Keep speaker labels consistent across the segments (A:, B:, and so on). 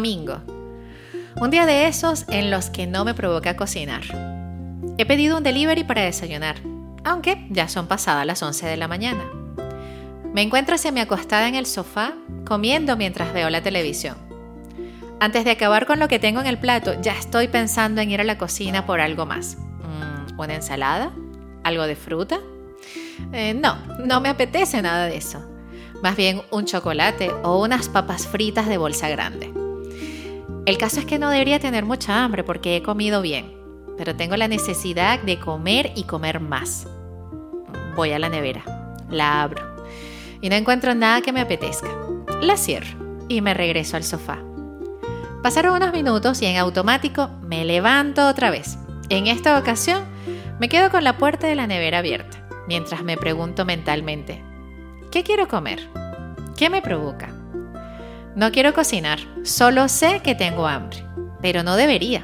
A: domingo. Un día de esos en los que no me provoca cocinar. He pedido un delivery para desayunar, aunque ya son pasadas las 11 de la mañana. Me encuentro semi acostada en el sofá comiendo mientras veo la televisión. Antes de acabar con lo que tengo en el plato, ya estoy pensando en ir a la cocina por algo más. Mm, ¿Una ensalada? ¿Algo de fruta? Eh, no, no me apetece nada de eso. Más bien un chocolate o unas papas fritas de bolsa grande. El caso es que no debería tener mucha hambre porque he comido bien, pero tengo la necesidad de comer y comer más. Voy a la nevera, la abro y no encuentro nada que me apetezca. La cierro y me regreso al sofá. Pasaron unos minutos y en automático me levanto otra vez. En esta ocasión me quedo con la puerta de la nevera abierta mientras me pregunto mentalmente, ¿qué quiero comer? ¿Qué me provoca? No quiero cocinar, solo sé que tengo hambre, pero no debería.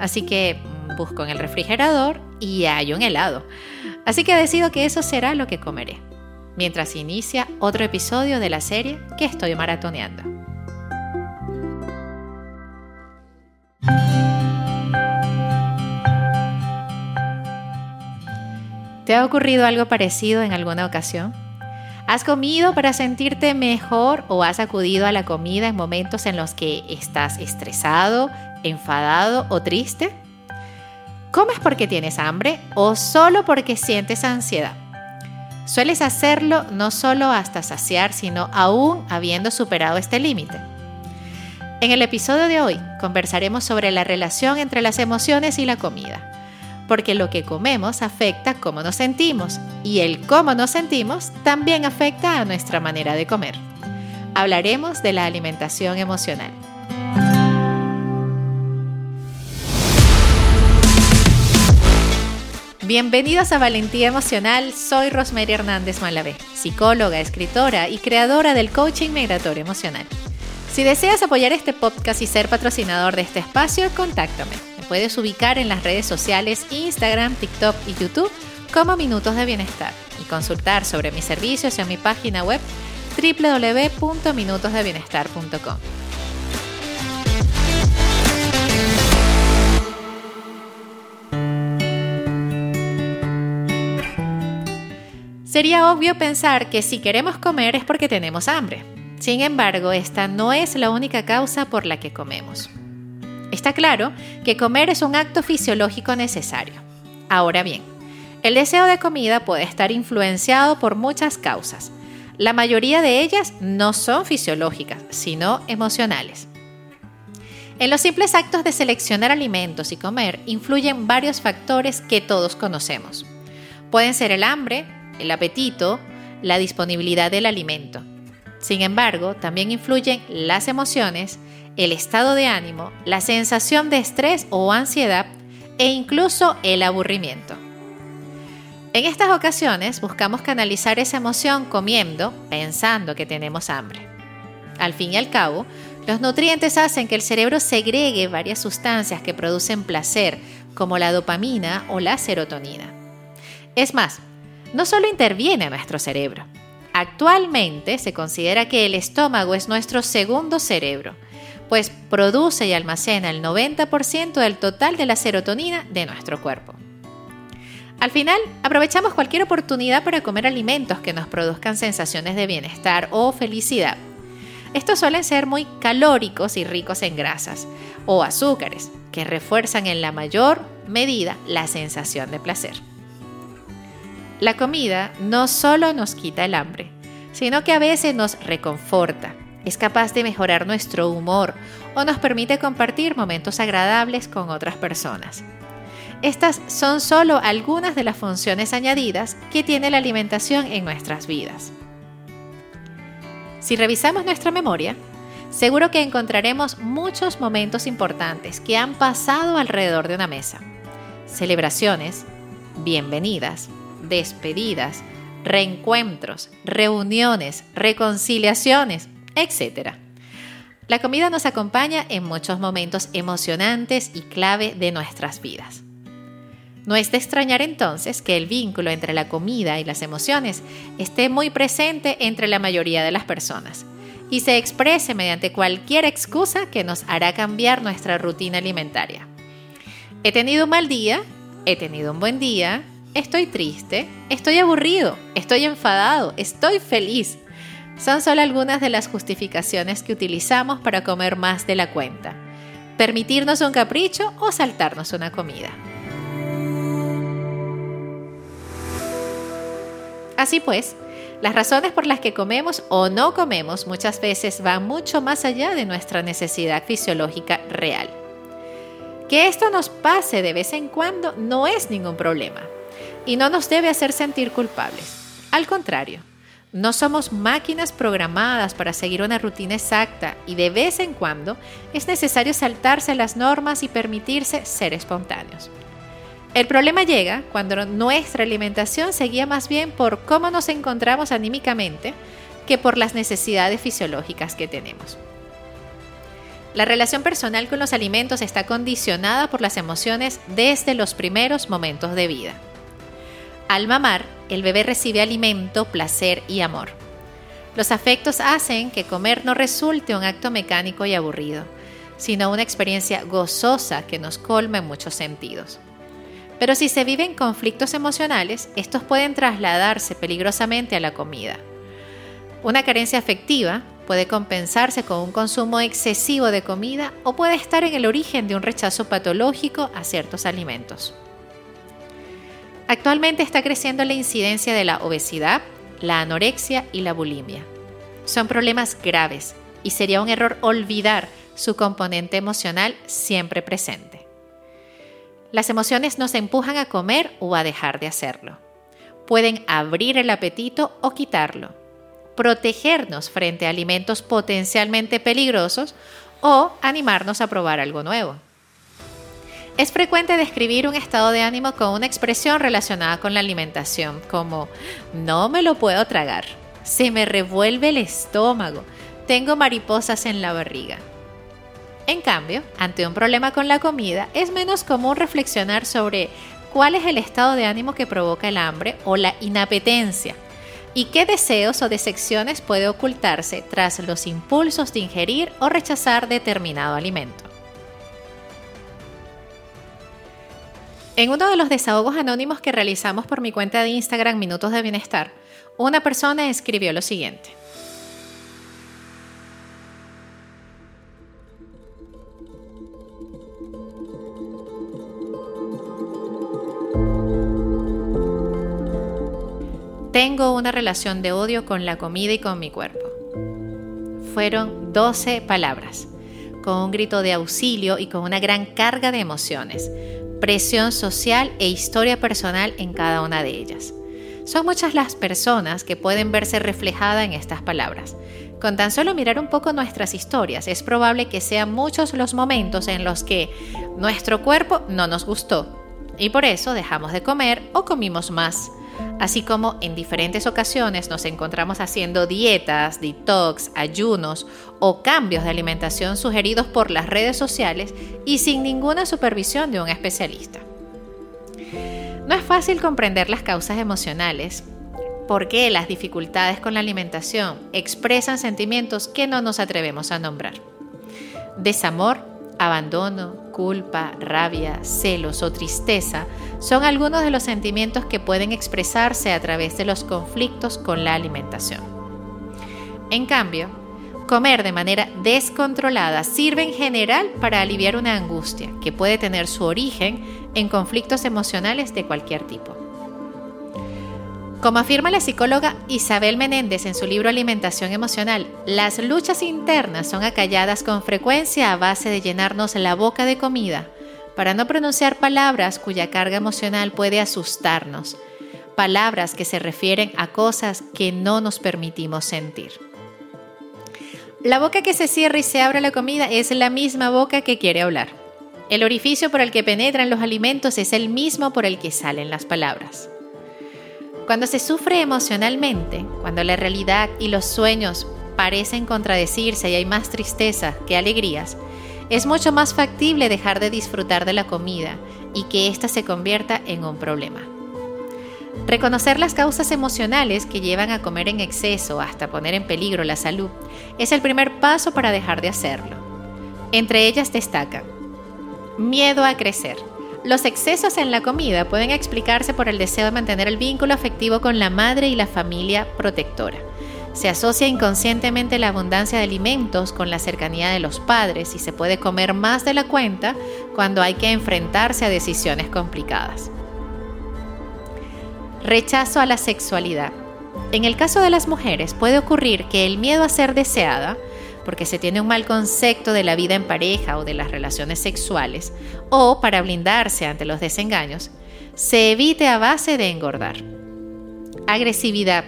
A: Así que busco en el refrigerador y hay un helado. Así que decido que eso será lo que comeré, mientras inicia otro episodio de la serie que estoy maratoneando. ¿Te ha ocurrido algo parecido en alguna ocasión? ¿Has comido para sentirte mejor o has acudido a la comida en momentos en los que estás estresado, enfadado o triste? ¿Comes porque tienes hambre o solo porque sientes ansiedad? Sueles hacerlo no solo hasta saciar, sino aún habiendo superado este límite. En el episodio de hoy conversaremos sobre la relación entre las emociones y la comida porque lo que comemos afecta cómo nos sentimos y el cómo nos sentimos también afecta a nuestra manera de comer. Hablaremos de la alimentación emocional. Bienvenidos a Valentía Emocional, soy Rosemary Hernández Malavé, psicóloga, escritora y creadora del coaching migratorio emocional. Si deseas apoyar este podcast y ser patrocinador de este espacio, contáctame puedes ubicar en las redes sociales Instagram, TikTok y YouTube como Minutos de Bienestar y consultar sobre mis servicios en mi página web www.minutosdebienestar.com. Sería obvio pensar que si queremos comer es porque tenemos hambre. Sin embargo, esta no es la única causa por la que comemos. Está claro que comer es un acto fisiológico necesario. Ahora bien, el deseo de comida puede estar influenciado por muchas causas. La mayoría de ellas no son fisiológicas, sino emocionales. En los simples actos de seleccionar alimentos y comer influyen varios factores que todos conocemos. Pueden ser el hambre, el apetito, la disponibilidad del alimento. Sin embargo, también influyen las emociones, el estado de ánimo, la sensación de estrés o ansiedad e incluso el aburrimiento. En estas ocasiones buscamos canalizar esa emoción comiendo, pensando que tenemos hambre. Al fin y al cabo, los nutrientes hacen que el cerebro segregue varias sustancias que producen placer, como la dopamina o la serotonina. Es más, no solo interviene nuestro cerebro. Actualmente se considera que el estómago es nuestro segundo cerebro pues produce y almacena el 90% del total de la serotonina de nuestro cuerpo. Al final, aprovechamos cualquier oportunidad para comer alimentos que nos produzcan sensaciones de bienestar o felicidad. Estos suelen ser muy calóricos y ricos en grasas o azúcares, que refuerzan en la mayor medida la sensación de placer. La comida no solo nos quita el hambre, sino que a veces nos reconforta, es capaz de mejorar nuestro humor o nos permite compartir momentos agradables con otras personas. Estas son solo algunas de las funciones añadidas que tiene la alimentación en nuestras vidas. Si revisamos nuestra memoria, seguro que encontraremos muchos momentos importantes que han pasado alrededor de una mesa. Celebraciones, bienvenidas, despedidas, reencuentros, reuniones, reconciliaciones, etc. La comida nos acompaña en muchos momentos emocionantes y clave de nuestras vidas. No es de extrañar entonces que el vínculo entre la comida y las emociones esté muy presente entre la mayoría de las personas y se exprese mediante cualquier excusa que nos hará cambiar nuestra rutina alimentaria. He tenido un mal día, he tenido un buen día, estoy triste, estoy aburrido, estoy enfadado, estoy feliz. Son solo algunas de las justificaciones que utilizamos para comer más de la cuenta, permitirnos un capricho o saltarnos una comida. Así pues, las razones por las que comemos o no comemos muchas veces van mucho más allá de nuestra necesidad fisiológica real. Que esto nos pase de vez en cuando no es ningún problema y no nos debe hacer sentir culpables. Al contrario, no somos máquinas programadas para seguir una rutina exacta y de vez en cuando es necesario saltarse las normas y permitirse ser espontáneos. El problema llega cuando nuestra alimentación se guía más bien por cómo nos encontramos anímicamente que por las necesidades fisiológicas que tenemos. La relación personal con los alimentos está condicionada por las emociones desde los primeros momentos de vida. Al mamar, el bebé recibe alimento, placer y amor. Los afectos hacen que comer no resulte un acto mecánico y aburrido, sino una experiencia gozosa que nos colma en muchos sentidos. Pero si se viven conflictos emocionales, estos pueden trasladarse peligrosamente a la comida. Una carencia afectiva puede compensarse con un consumo excesivo de comida o puede estar en el origen de un rechazo patológico a ciertos alimentos. Actualmente está creciendo la incidencia de la obesidad, la anorexia y la bulimia. Son problemas graves y sería un error olvidar su componente emocional siempre presente. Las emociones nos empujan a comer o a dejar de hacerlo. Pueden abrir el apetito o quitarlo, protegernos frente a alimentos potencialmente peligrosos o animarnos a probar algo nuevo. Es frecuente describir un estado de ánimo con una expresión relacionada con la alimentación, como no me lo puedo tragar, se me revuelve el estómago, tengo mariposas en la barriga. En cambio, ante un problema con la comida, es menos común reflexionar sobre cuál es el estado de ánimo que provoca el hambre o la inapetencia y qué deseos o decepciones puede ocultarse tras los impulsos de ingerir o rechazar determinado alimento. En uno de los desahogos anónimos que realizamos por mi cuenta de Instagram Minutos de Bienestar, una persona escribió lo siguiente. Tengo una relación de odio con la comida y con mi cuerpo. Fueron 12 palabras, con un grito de auxilio y con una gran carga de emociones presión social e historia personal en cada una de ellas. Son muchas las personas que pueden verse reflejadas en estas palabras. Con tan solo mirar un poco nuestras historias, es probable que sean muchos los momentos en los que nuestro cuerpo no nos gustó y por eso dejamos de comer o comimos más así como en diferentes ocasiones nos encontramos haciendo dietas, detox, ayunos o cambios de alimentación sugeridos por las redes sociales y sin ninguna supervisión de un especialista. No es fácil comprender las causas emocionales, porque las dificultades con la alimentación expresan sentimientos que no nos atrevemos a nombrar. Desamor, Abandono, culpa, rabia, celos o tristeza son algunos de los sentimientos que pueden expresarse a través de los conflictos con la alimentación. En cambio, comer de manera descontrolada sirve en general para aliviar una angustia que puede tener su origen en conflictos emocionales de cualquier tipo. Como afirma la psicóloga Isabel Menéndez en su libro Alimentación Emocional, las luchas internas son acalladas con frecuencia a base de llenarnos la boca de comida, para no pronunciar palabras cuya carga emocional puede asustarnos, palabras que se refieren a cosas que no nos permitimos sentir. La boca que se cierra y se abre la comida es la misma boca que quiere hablar. El orificio por el que penetran los alimentos es el mismo por el que salen las palabras. Cuando se sufre emocionalmente, cuando la realidad y los sueños parecen contradecirse y hay más tristeza que alegrías, es mucho más factible dejar de disfrutar de la comida y que ésta se convierta en un problema. Reconocer las causas emocionales que llevan a comer en exceso hasta poner en peligro la salud es el primer paso para dejar de hacerlo. Entre ellas destacan miedo a crecer. Los excesos en la comida pueden explicarse por el deseo de mantener el vínculo afectivo con la madre y la familia protectora. Se asocia inconscientemente la abundancia de alimentos con la cercanía de los padres y se puede comer más de la cuenta cuando hay que enfrentarse a decisiones complicadas. Rechazo a la sexualidad. En el caso de las mujeres puede ocurrir que el miedo a ser deseada, porque se tiene un mal concepto de la vida en pareja o de las relaciones sexuales, o para blindarse ante los desengaños, se evite a base de engordar. Agresividad.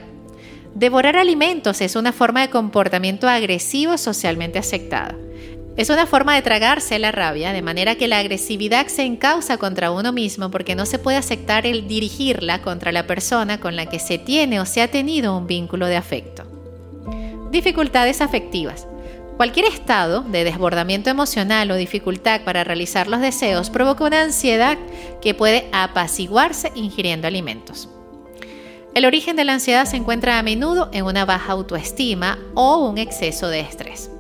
A: Devorar alimentos es una forma de comportamiento agresivo socialmente aceptada. Es una forma de tragarse la rabia, de manera que la agresividad se encausa contra uno mismo porque no se puede aceptar el dirigirla contra la persona con la que se tiene o se ha tenido un vínculo de afecto. Dificultades afectivas. Cualquier estado de desbordamiento emocional o dificultad para realizar los deseos provoca una ansiedad que puede apaciguarse ingiriendo alimentos. El origen de la ansiedad se encuentra a menudo en una baja autoestima o un exceso de estrés.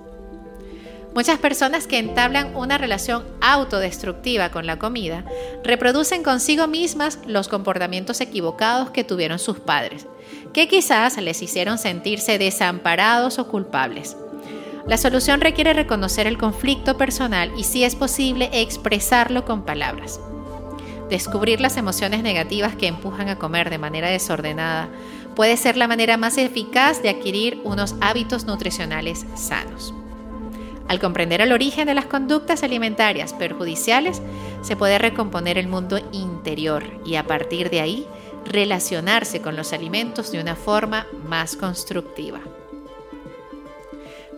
A: Muchas personas que entablan una relación autodestructiva con la comida reproducen consigo mismas los comportamientos equivocados que tuvieron sus padres, que quizás les hicieron sentirse desamparados o culpables. La solución requiere reconocer el conflicto personal y si es posible expresarlo con palabras. Descubrir las emociones negativas que empujan a comer de manera desordenada puede ser la manera más eficaz de adquirir unos hábitos nutricionales sanos. Al comprender el origen de las conductas alimentarias perjudiciales, se puede recomponer el mundo interior y a partir de ahí relacionarse con los alimentos de una forma más constructiva.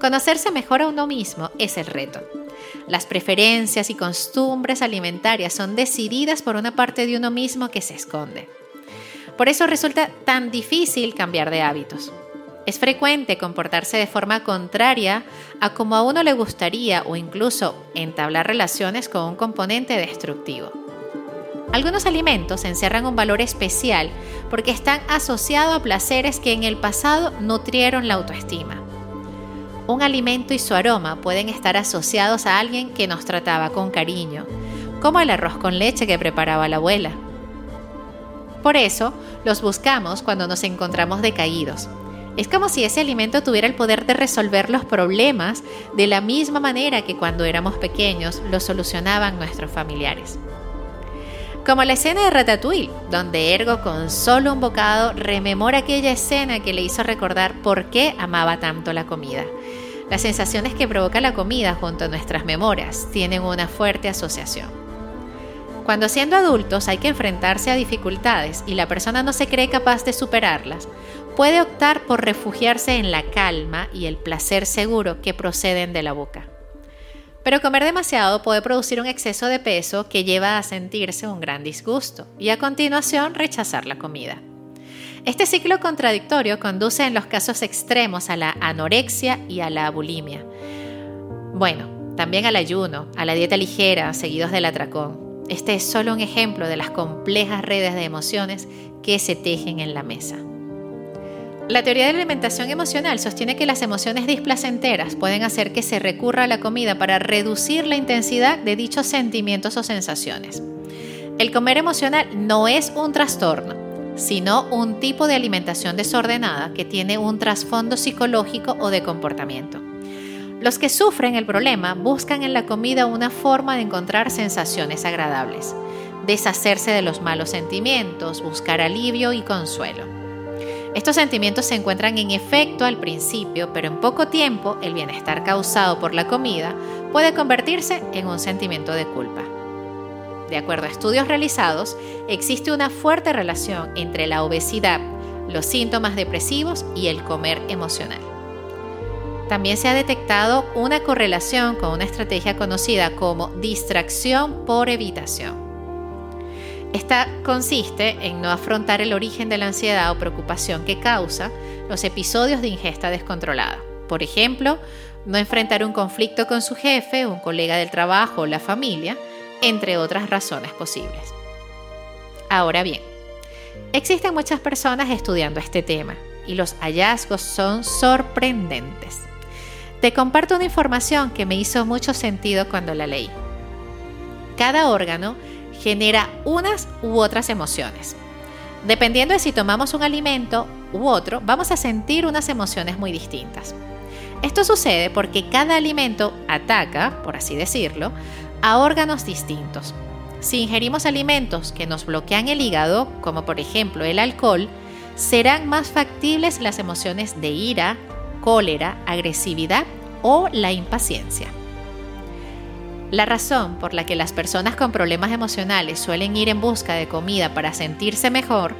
A: Conocerse mejor a uno mismo es el reto. Las preferencias y costumbres alimentarias son decididas por una parte de uno mismo que se esconde. Por eso resulta tan difícil cambiar de hábitos. Es frecuente comportarse de forma contraria a como a uno le gustaría o incluso entablar relaciones con un componente destructivo. Algunos alimentos encierran un valor especial porque están asociados a placeres que en el pasado nutrieron la autoestima. Un alimento y su aroma pueden estar asociados a alguien que nos trataba con cariño, como el arroz con leche que preparaba la abuela. Por eso los buscamos cuando nos encontramos decaídos, es como si ese alimento tuviera el poder de resolver los problemas de la misma manera que cuando éramos pequeños los solucionaban nuestros familiares. Como la escena de Ratatouille, donde Ergo con solo un bocado rememora aquella escena que le hizo recordar por qué amaba tanto la comida. Las sensaciones que provoca la comida junto a nuestras memorias tienen una fuerte asociación. Cuando siendo adultos hay que enfrentarse a dificultades y la persona no se cree capaz de superarlas, puede optar por refugiarse en la calma y el placer seguro que proceden de la boca. Pero comer demasiado puede producir un exceso de peso que lleva a sentirse un gran disgusto y a continuación rechazar la comida. Este ciclo contradictorio conduce en los casos extremos a la anorexia y a la bulimia. Bueno, también al ayuno, a la dieta ligera, seguidos del atracón. Este es solo un ejemplo de las complejas redes de emociones que se tejen en la mesa. La teoría de la alimentación emocional sostiene que las emociones displacenteras pueden hacer que se recurra a la comida para reducir la intensidad de dichos sentimientos o sensaciones. El comer emocional no es un trastorno, sino un tipo de alimentación desordenada que tiene un trasfondo psicológico o de comportamiento. Los que sufren el problema buscan en la comida una forma de encontrar sensaciones agradables, deshacerse de los malos sentimientos, buscar alivio y consuelo. Estos sentimientos se encuentran en efecto al principio, pero en poco tiempo el bienestar causado por la comida puede convertirse en un sentimiento de culpa. De acuerdo a estudios realizados, existe una fuerte relación entre la obesidad, los síntomas depresivos y el comer emocional. También se ha detectado una correlación con una estrategia conocida como distracción por evitación. Esta consiste en no afrontar el origen de la ansiedad o preocupación que causa los episodios de ingesta descontrolada. Por ejemplo, no enfrentar un conflicto con su jefe, un colega del trabajo o la familia, entre otras razones posibles. Ahora bien, Existen muchas personas estudiando este tema y los hallazgos son sorprendentes. Te comparto una información que me hizo mucho sentido cuando la leí. Cada órgano genera unas u otras emociones. Dependiendo de si tomamos un alimento u otro, vamos a sentir unas emociones muy distintas. Esto sucede porque cada alimento ataca, por así decirlo, a órganos distintos. Si ingerimos alimentos que nos bloquean el hígado, como por ejemplo el alcohol, serán más factibles las emociones de ira, cólera, agresividad o la impaciencia. La razón por la que las personas con problemas emocionales suelen ir en busca de comida para sentirse mejor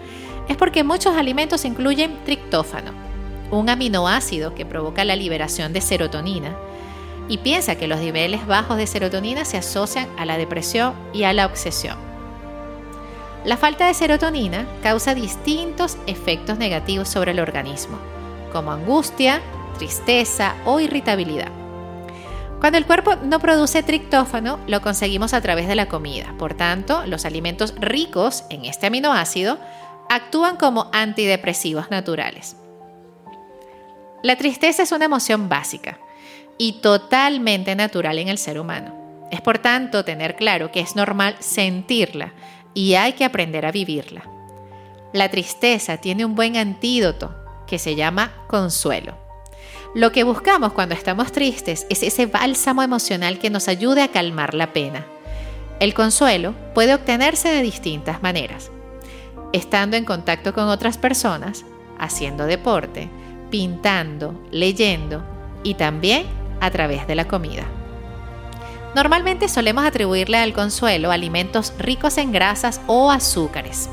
A: es porque muchos alimentos incluyen triptófano, un aminoácido que provoca la liberación de serotonina, y piensa que los niveles bajos de serotonina se asocian a la depresión y a la obsesión. La falta de serotonina causa distintos efectos negativos sobre el organismo, como angustia, tristeza o irritabilidad. Cuando el cuerpo no produce triptófano, lo conseguimos a través de la comida. Por tanto, los alimentos ricos en este aminoácido actúan como antidepresivos naturales. La tristeza es una emoción básica y totalmente natural en el ser humano. Es por tanto tener claro que es normal sentirla y hay que aprender a vivirla. La tristeza tiene un buen antídoto que se llama consuelo. Lo que buscamos cuando estamos tristes es ese bálsamo emocional que nos ayude a calmar la pena. El consuelo puede obtenerse de distintas maneras. Estando en contacto con otras personas, haciendo deporte, pintando, leyendo y también a través de la comida. Normalmente solemos atribuirle al consuelo alimentos ricos en grasas o azúcares.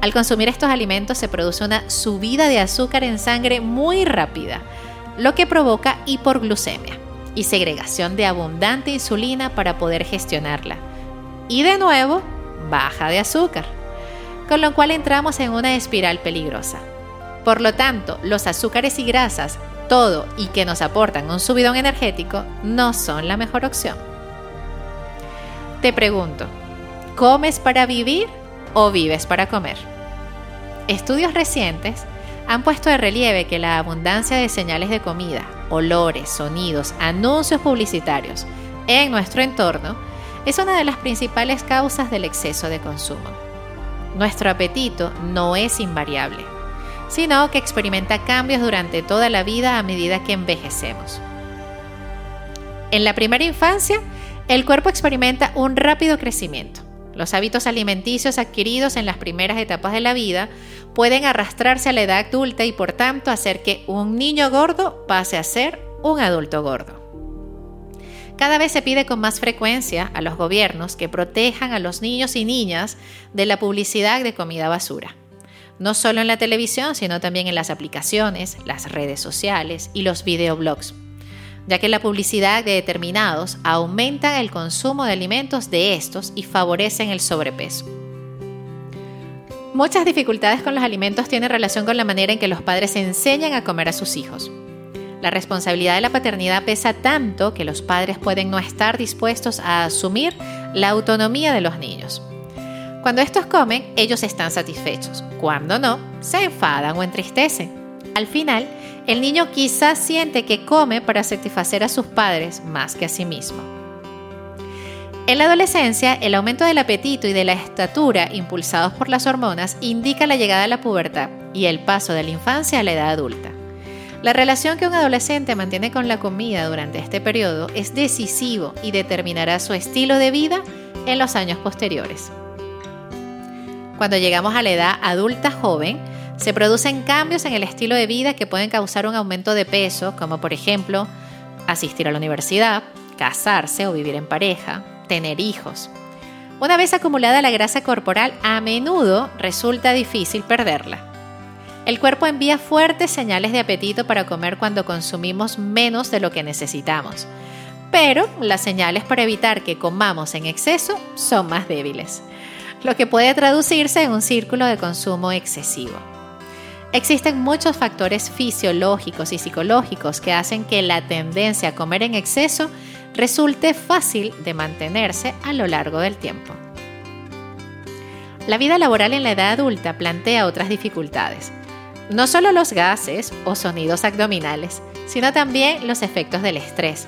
A: Al consumir estos alimentos se produce una subida de azúcar en sangre muy rápida, lo que provoca hiporglucemia y segregación de abundante insulina para poder gestionarla. Y de nuevo, baja de azúcar, con lo cual entramos en una espiral peligrosa. Por lo tanto, los azúcares y grasas, todo y que nos aportan un subidón energético, no son la mejor opción. Te pregunto, ¿comes para vivir o vives para comer? Estudios recientes han puesto de relieve que la abundancia de señales de comida, olores, sonidos, anuncios publicitarios en nuestro entorno es una de las principales causas del exceso de consumo. Nuestro apetito no es invariable, sino que experimenta cambios durante toda la vida a medida que envejecemos. En la primera infancia, el cuerpo experimenta un rápido crecimiento. Los hábitos alimenticios adquiridos en las primeras etapas de la vida pueden arrastrarse a la edad adulta y por tanto hacer que un niño gordo pase a ser un adulto gordo. Cada vez se pide con más frecuencia a los gobiernos que protejan a los niños y niñas de la publicidad de comida basura. No solo en la televisión, sino también en las aplicaciones, las redes sociales y los videoblogs, ya que la publicidad de determinados aumenta el consumo de alimentos de estos y favorecen el sobrepeso. Muchas dificultades con los alimentos tienen relación con la manera en que los padres enseñan a comer a sus hijos. La responsabilidad de la paternidad pesa tanto que los padres pueden no estar dispuestos a asumir la autonomía de los niños. Cuando estos comen, ellos están satisfechos. Cuando no, se enfadan o entristecen. Al final, el niño quizás siente que come para satisfacer a sus padres más que a sí mismo. En la adolescencia, el aumento del apetito y de la estatura impulsados por las hormonas indica la llegada a la pubertad y el paso de la infancia a la edad adulta. La relación que un adolescente mantiene con la comida durante este periodo es decisivo y determinará su estilo de vida en los años posteriores. Cuando llegamos a la edad adulta joven, se producen cambios en el estilo de vida que pueden causar un aumento de peso, como por ejemplo asistir a la universidad, casarse o vivir en pareja, tener hijos. Una vez acumulada la grasa corporal, a menudo resulta difícil perderla. El cuerpo envía fuertes señales de apetito para comer cuando consumimos menos de lo que necesitamos, pero las señales para evitar que comamos en exceso son más débiles, lo que puede traducirse en un círculo de consumo excesivo. Existen muchos factores fisiológicos y psicológicos que hacen que la tendencia a comer en exceso resulte fácil de mantenerse a lo largo del tiempo. La vida laboral en la edad adulta plantea otras dificultades. No solo los gases o sonidos abdominales, sino también los efectos del estrés,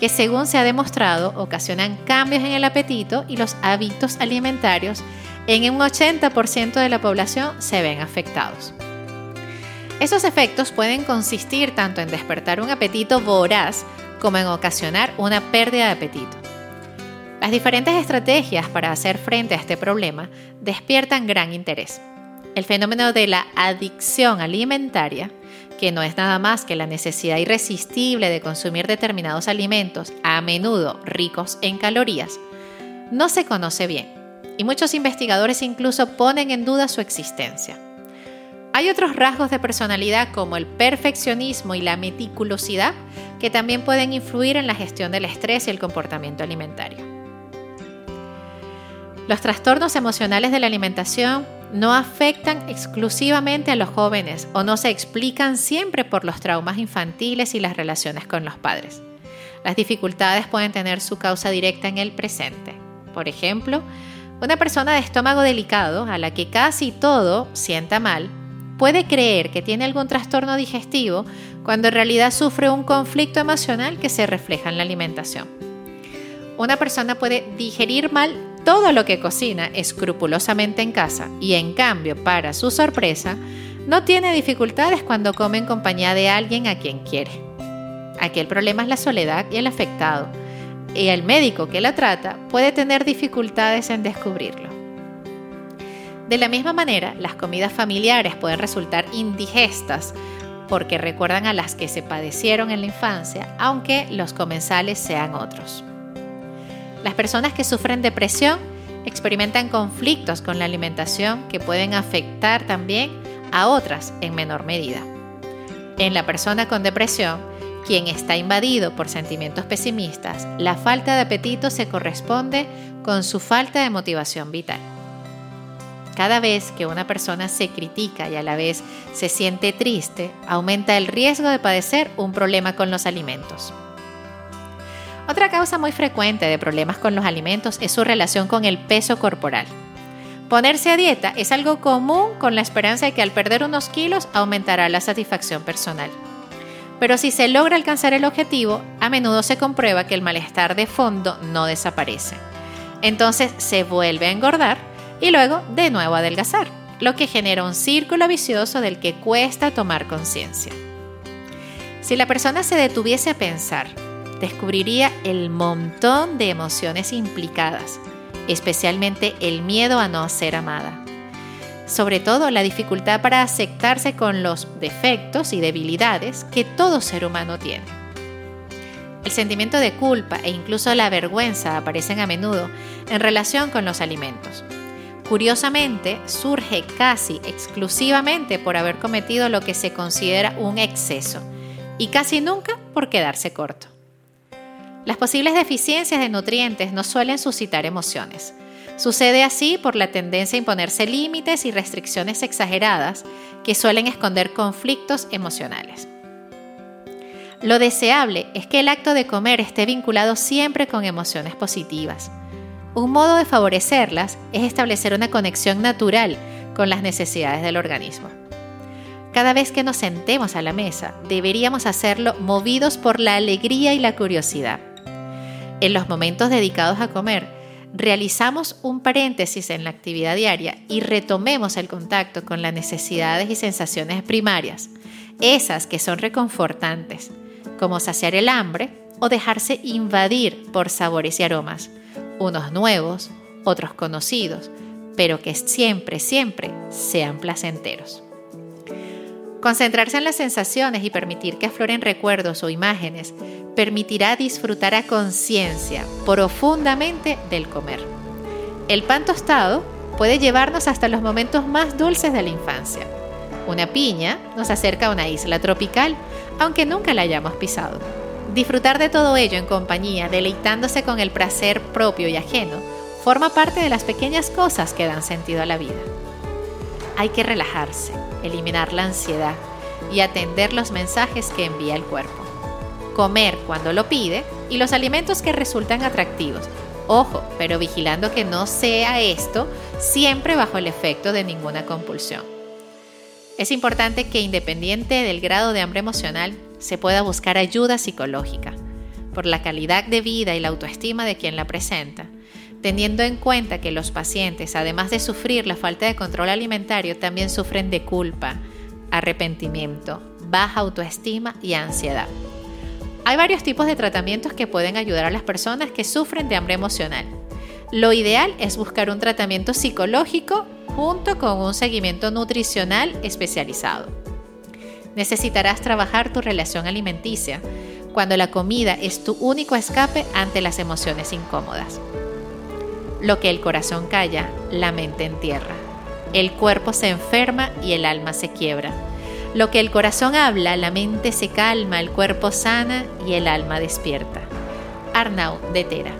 A: que según se ha demostrado ocasionan cambios en el apetito y los hábitos alimentarios en un 80% de la población se ven afectados. Esos efectos pueden consistir tanto en despertar un apetito voraz como en ocasionar una pérdida de apetito. Las diferentes estrategias para hacer frente a este problema despiertan gran interés. El fenómeno de la adicción alimentaria, que no es nada más que la necesidad irresistible de consumir determinados alimentos, a menudo ricos en calorías, no se conoce bien y muchos investigadores incluso ponen en duda su existencia. Hay otros rasgos de personalidad como el perfeccionismo y la meticulosidad que también pueden influir en la gestión del estrés y el comportamiento alimentario. Los trastornos emocionales de la alimentación no afectan exclusivamente a los jóvenes o no se explican siempre por los traumas infantiles y las relaciones con los padres. Las dificultades pueden tener su causa directa en el presente. Por ejemplo, una persona de estómago delicado a la que casi todo sienta mal puede creer que tiene algún trastorno digestivo cuando en realidad sufre un conflicto emocional que se refleja en la alimentación. Una persona puede digerir mal todo lo que cocina escrupulosamente en casa y en cambio, para su sorpresa, no tiene dificultades cuando come en compañía de alguien a quien quiere. Aquí el problema es la soledad y el afectado, y el médico que la trata puede tener dificultades en descubrirlo. De la misma manera, las comidas familiares pueden resultar indigestas porque recuerdan a las que se padecieron en la infancia, aunque los comensales sean otros. Las personas que sufren depresión experimentan conflictos con la alimentación que pueden afectar también a otras en menor medida. En la persona con depresión, quien está invadido por sentimientos pesimistas, la falta de apetito se corresponde con su falta de motivación vital. Cada vez que una persona se critica y a la vez se siente triste, aumenta el riesgo de padecer un problema con los alimentos. Otra causa muy frecuente de problemas con los alimentos es su relación con el peso corporal. Ponerse a dieta es algo común con la esperanza de que al perder unos kilos aumentará la satisfacción personal. Pero si se logra alcanzar el objetivo, a menudo se comprueba que el malestar de fondo no desaparece. Entonces se vuelve a engordar y luego de nuevo adelgazar, lo que genera un círculo vicioso del que cuesta tomar conciencia. Si la persona se detuviese a pensar, descubriría el montón de emociones implicadas, especialmente el miedo a no ser amada. Sobre todo la dificultad para aceptarse con los defectos y debilidades que todo ser humano tiene. El sentimiento de culpa e incluso la vergüenza aparecen a menudo en relación con los alimentos, Curiosamente, surge casi exclusivamente por haber cometido lo que se considera un exceso y casi nunca por quedarse corto. Las posibles deficiencias de nutrientes no suelen suscitar emociones. Sucede así por la tendencia a imponerse límites y restricciones exageradas que suelen esconder conflictos emocionales. Lo deseable es que el acto de comer esté vinculado siempre con emociones positivas un modo de favorecerlas es establecer una conexión natural con las necesidades del organismo. Cada vez que nos sentemos a la mesa, deberíamos hacerlo movidos por la alegría y la curiosidad. En los momentos dedicados a comer, realizamos un paréntesis en la actividad diaria y retomemos el contacto con las necesidades y sensaciones primarias, esas que son reconfortantes, como saciar el hambre o dejarse invadir por sabores y aromas unos nuevos, otros conocidos, pero que siempre, siempre sean placenteros. Concentrarse en las sensaciones y permitir que afloren recuerdos o imágenes permitirá disfrutar a conciencia profundamente del comer. El pan tostado puede llevarnos hasta los momentos más dulces de la infancia. Una piña nos acerca a una isla tropical, aunque nunca la hayamos pisado. Disfrutar de todo ello en compañía, deleitándose con el placer propio y ajeno, forma parte de las pequeñas cosas que dan sentido a la vida. Hay que relajarse, eliminar la ansiedad y atender los mensajes que envía el cuerpo. Comer cuando lo pide y los alimentos que resultan atractivos Ojo, pero vigilando que no sea esto siempre bajo el efecto de ninguna compulsión. Es importante que independiente del grado de hambre emocional, se pueda buscar ayuda psicológica por la calidad de vida y la autoestima de quien la presenta, teniendo en cuenta que los pacientes, además de sufrir la falta de control alimentario, también sufren de culpa, arrepentimiento, baja autoestima y ansiedad. Hay varios tipos de tratamientos que pueden ayudar a las personas que sufren de hambre emocional. Lo ideal es buscar un tratamiento psicológico junto con un seguimiento nutricional especializado. Necesitarás trabajar tu relación alimenticia cuando la comida es tu único escape ante las emociones incómodas. Lo que el corazón calla, la mente entierra. El cuerpo se enferma y el alma se quiebra. Lo que el corazón habla, la mente se calma, el cuerpo sana y el alma despierta. Arnau de Tera.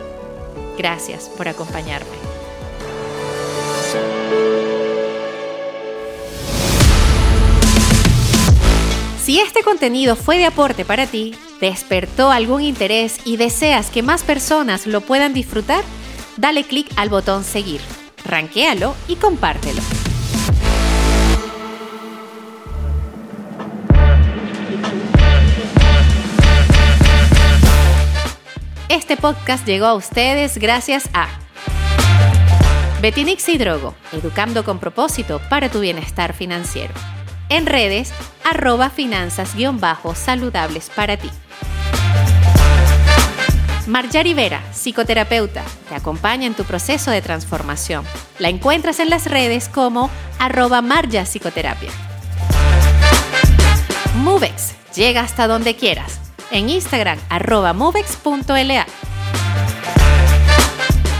A: Gracias por acompañarme. Si este contenido fue de aporte para ti, despertó algún interés y deseas que más personas lo puedan disfrutar, dale clic al botón seguir, ranquéalo y compártelo. Este podcast llegó a ustedes gracias a Betinix y Drogo, educando con propósito para tu bienestar financiero. En redes, arroba finanzas-saludables para ti. Marjari Vera, psicoterapeuta, te acompaña en tu proceso de transformación. La encuentras en las redes como arroba Marja Psicoterapia. Movex, llega hasta donde quieras en Instagram arroba movex.la.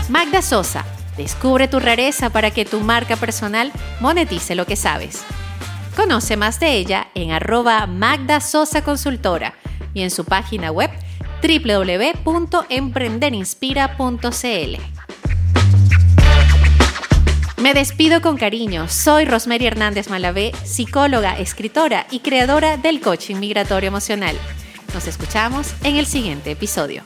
A: Magda Sosa, descubre tu rareza para que tu marca personal monetice lo que sabes. Conoce más de ella en arroba Magda Sosa Consultora y en su página web www.emprenderinspira.cl. Me despido con cariño. Soy Rosemary Hernández Malavé, psicóloga, escritora y creadora del coaching migratorio emocional. Nos escuchamos en el siguiente episodio.